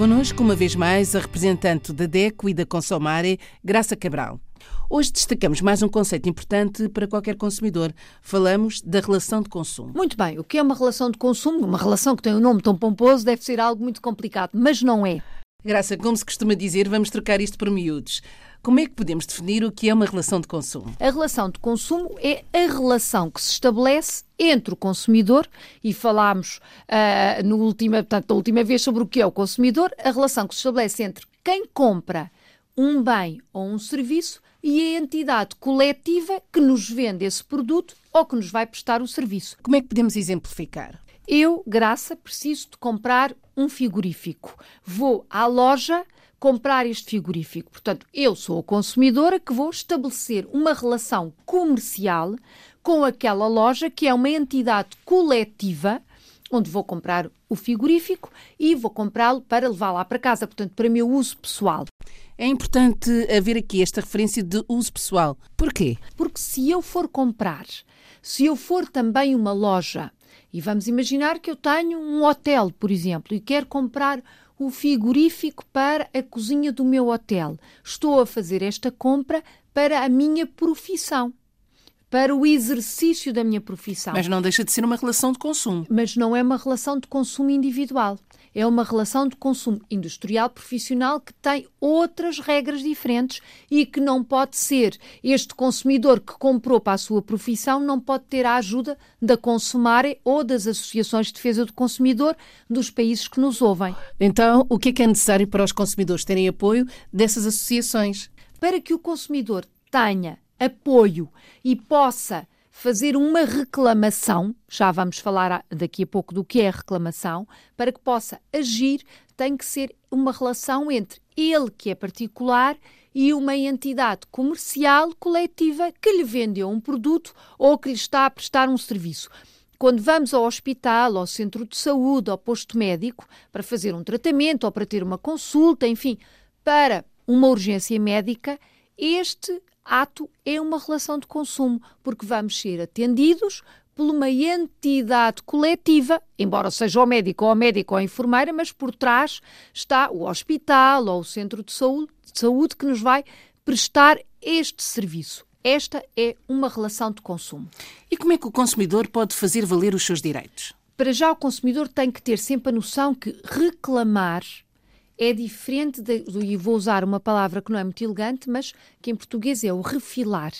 Connosco, uma vez mais, a representante da DECO e da Consomare, Graça Cabral. Hoje destacamos mais um conceito importante para qualquer consumidor. Falamos da relação de consumo. Muito bem, o que é uma relação de consumo? Uma relação que tem um nome tão pomposo deve ser algo muito complicado, mas não é. Graça, como se costuma dizer, vamos trocar isto por miúdos. Como é que podemos definir o que é uma relação de consumo? A relação de consumo é a relação que se estabelece entre o consumidor, e falámos uh, no última, portanto, última vez sobre o que é o consumidor, a relação que se estabelece entre quem compra um bem ou um serviço e a entidade coletiva que nos vende esse produto ou que nos vai prestar o serviço. Como é que podemos exemplificar? Eu, Graça, preciso de comprar um frigorífico. Vou à loja comprar este frigorífico. Portanto, eu sou a consumidora que vou estabelecer uma relação comercial com aquela loja que é uma entidade coletiva onde vou comprar o frigorífico e vou comprá-lo para levar lá para casa, portanto, para meu uso pessoal. É importante haver aqui esta referência de uso pessoal. Porquê? Porque se eu for comprar, se eu for também uma loja, e vamos imaginar que eu tenho um hotel, por exemplo, e quero comprar o frigorífico para a cozinha do meu hotel. Estou a fazer esta compra para a minha profissão. Para o exercício da minha profissão. Mas não deixa de ser uma relação de consumo. Mas não é uma relação de consumo individual é uma relação de consumo industrial profissional que tem outras regras diferentes e que não pode ser este consumidor que comprou para a sua profissão não pode ter a ajuda da Consumare ou das associações de defesa do consumidor dos países que nos ouvem. Então, o que é que é necessário para os consumidores terem apoio dessas associações? Para que o consumidor tenha apoio e possa fazer uma reclamação, já vamos falar daqui a pouco do que é reclamação, para que possa agir, tem que ser uma relação entre ele, que é particular, e uma entidade comercial coletiva que lhe vendeu um produto ou que lhe está a prestar um serviço. Quando vamos ao hospital, ao centro de saúde, ao posto médico, para fazer um tratamento ou para ter uma consulta, enfim, para uma urgência médica, este ato é uma relação de consumo, porque vamos ser atendidos por uma entidade coletiva, embora seja o médico ou a médica ou a enfermeira, mas por trás está o hospital ou o centro de saúde, de saúde que nos vai prestar este serviço. Esta é uma relação de consumo. E como é que o consumidor pode fazer valer os seus direitos? Para já, o consumidor tem que ter sempre a noção que reclamar é diferente, de, e vou usar uma palavra que não é muito elegante, mas que em português é o refilar.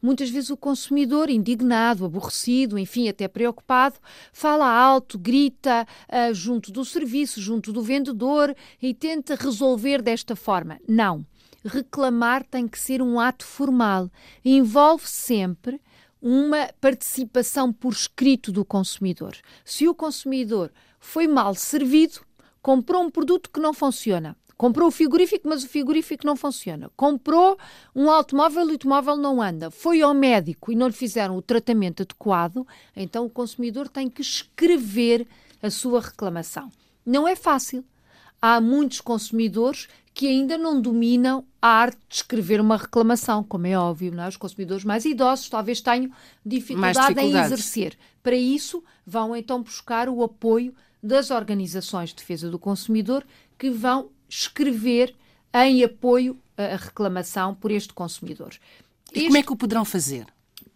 Muitas vezes o consumidor, indignado, aborrecido, enfim, até preocupado, fala alto, grita uh, junto do serviço, junto do vendedor e tenta resolver desta forma. Não. Reclamar tem que ser um ato formal. Envolve sempre uma participação por escrito do consumidor. Se o consumidor foi mal servido, comprou um produto que não funciona. Comprou o frigorífico, mas o frigorífico não funciona. Comprou um automóvel e o automóvel não anda. Foi ao médico e não lhe fizeram o tratamento adequado, então o consumidor tem que escrever a sua reclamação. Não é fácil. Há muitos consumidores que ainda não dominam a arte de escrever uma reclamação, como é óbvio. É? Os consumidores mais idosos talvez tenham dificuldade em exercer. Para isso, vão então buscar o apoio das organizações de defesa do consumidor que vão escrever em apoio à reclamação por este consumidor. E este, como é que o poderão fazer?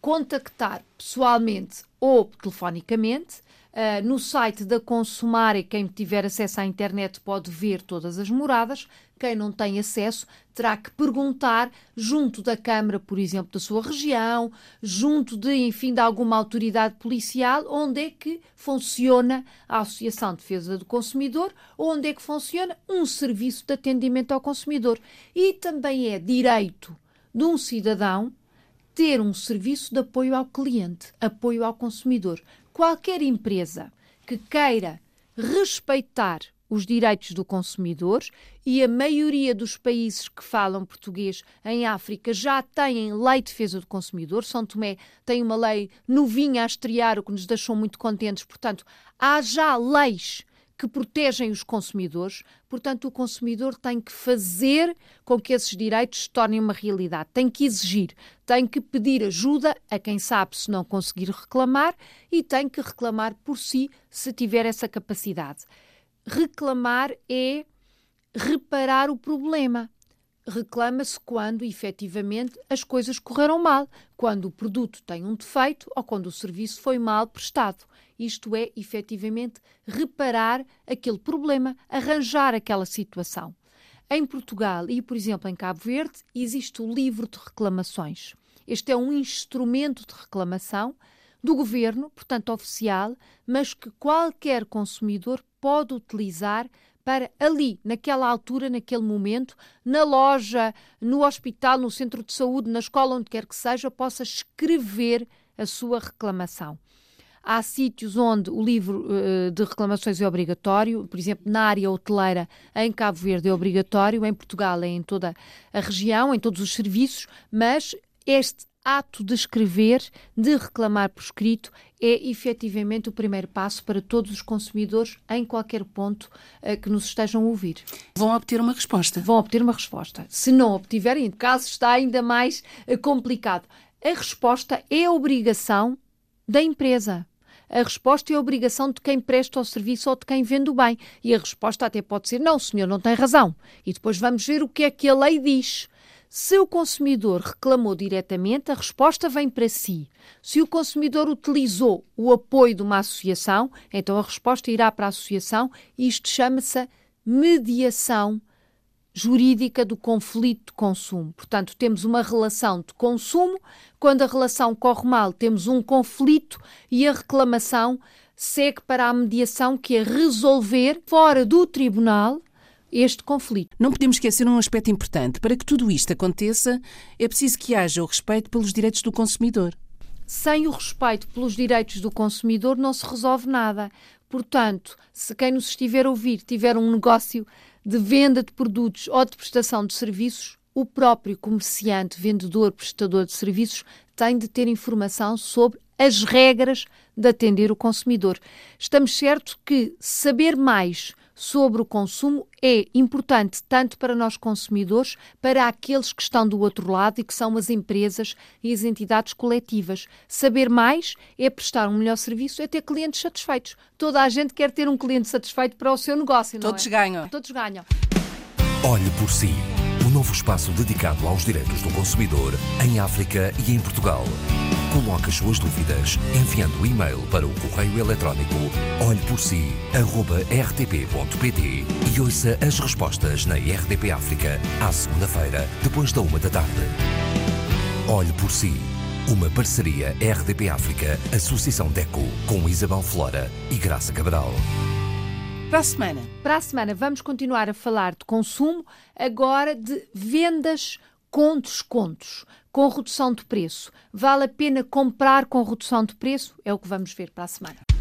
Contactar pessoalmente ou telefonicamente Uh, no site da Consumare, quem tiver acesso à internet pode ver todas as moradas. Quem não tem acesso terá que perguntar junto da Câmara, por exemplo, da sua região, junto de, enfim, de alguma autoridade policial, onde é que funciona a Associação de Defesa do Consumidor, onde é que funciona um serviço de atendimento ao consumidor. E também é direito de um cidadão ter um serviço de apoio ao cliente, apoio ao consumidor qualquer empresa que queira respeitar os direitos do consumidor e a maioria dos países que falam português em África já têm lei de defesa do consumidor. São Tomé tem uma lei novinha a estrear, o que nos deixou muito contentes. Portanto, há já leis que protegem os consumidores, portanto, o consumidor tem que fazer com que esses direitos se tornem uma realidade, tem que exigir, tem que pedir ajuda a quem sabe se não conseguir reclamar e tem que reclamar por si se tiver essa capacidade. Reclamar é reparar o problema. Reclama-se quando efetivamente as coisas correram mal, quando o produto tem um defeito ou quando o serviço foi mal prestado. Isto é, efetivamente, reparar aquele problema, arranjar aquela situação. Em Portugal e, por exemplo, em Cabo Verde, existe o livro de reclamações. Este é um instrumento de reclamação do governo, portanto oficial, mas que qualquer consumidor pode utilizar para ali, naquela altura, naquele momento, na loja, no hospital, no centro de saúde, na escola, onde quer que seja, possa escrever a sua reclamação. Há sítios onde o livro uh, de reclamações é obrigatório, por exemplo, na área hoteleira em Cabo Verde é obrigatório, em Portugal é em toda a região, em todos os serviços, mas este ato de escrever, de reclamar por escrito, é efetivamente o primeiro passo para todos os consumidores em qualquer ponto uh, que nos estejam a ouvir. Vão obter uma resposta. Vão obter uma resposta. Se não obtiverem, o caso está ainda mais uh, complicado. A resposta é a obrigação da empresa. A resposta é a obrigação de quem presta o serviço ou de quem vende o bem. E a resposta até pode ser: não, o senhor não tem razão. E depois vamos ver o que é que a lei diz. Se o consumidor reclamou diretamente, a resposta vem para si. Se o consumidor utilizou o apoio de uma associação, então a resposta irá para a associação e isto chama-se mediação jurídica do conflito de consumo. Portanto, temos uma relação de consumo, quando a relação corre mal, temos um conflito e a reclamação segue para a mediação, que é resolver fora do tribunal este conflito. Não podemos esquecer um aspecto importante. Para que tudo isto aconteça, é preciso que haja o respeito pelos direitos do consumidor. Sem o respeito pelos direitos do consumidor, não se resolve nada. Portanto, se quem nos estiver a ouvir tiver um negócio de venda de produtos ou de prestação de serviços, o próprio comerciante, vendedor, prestador de serviços tem de ter informação sobre as regras de atender o consumidor. Estamos certos que saber mais sobre o consumo é importante tanto para nós consumidores, para aqueles que estão do outro lado e que são as empresas e as entidades coletivas. Saber mais é prestar um melhor serviço, é ter clientes satisfeitos. Toda a gente quer ter um cliente satisfeito para o seu negócio, Todos é? ganham. Todos ganham. Olhe por si. Um novo espaço dedicado aos direitos do consumidor em África e em Portugal. Coloque as suas dúvidas enviando o e-mail para o correio eletrónico olheporsi.rtp.pt e ouça as respostas na RDP África à segunda-feira, depois da uma da tarde. Olhe por si. Uma parceria RDP África, Associação DECO, com Isabel Flora e Graça Cabral. Para a semana. Para a semana vamos continuar a falar de consumo, agora de vendas com descontos, com redução de preço. Vale a pena comprar com redução de preço? É o que vamos ver para a semana.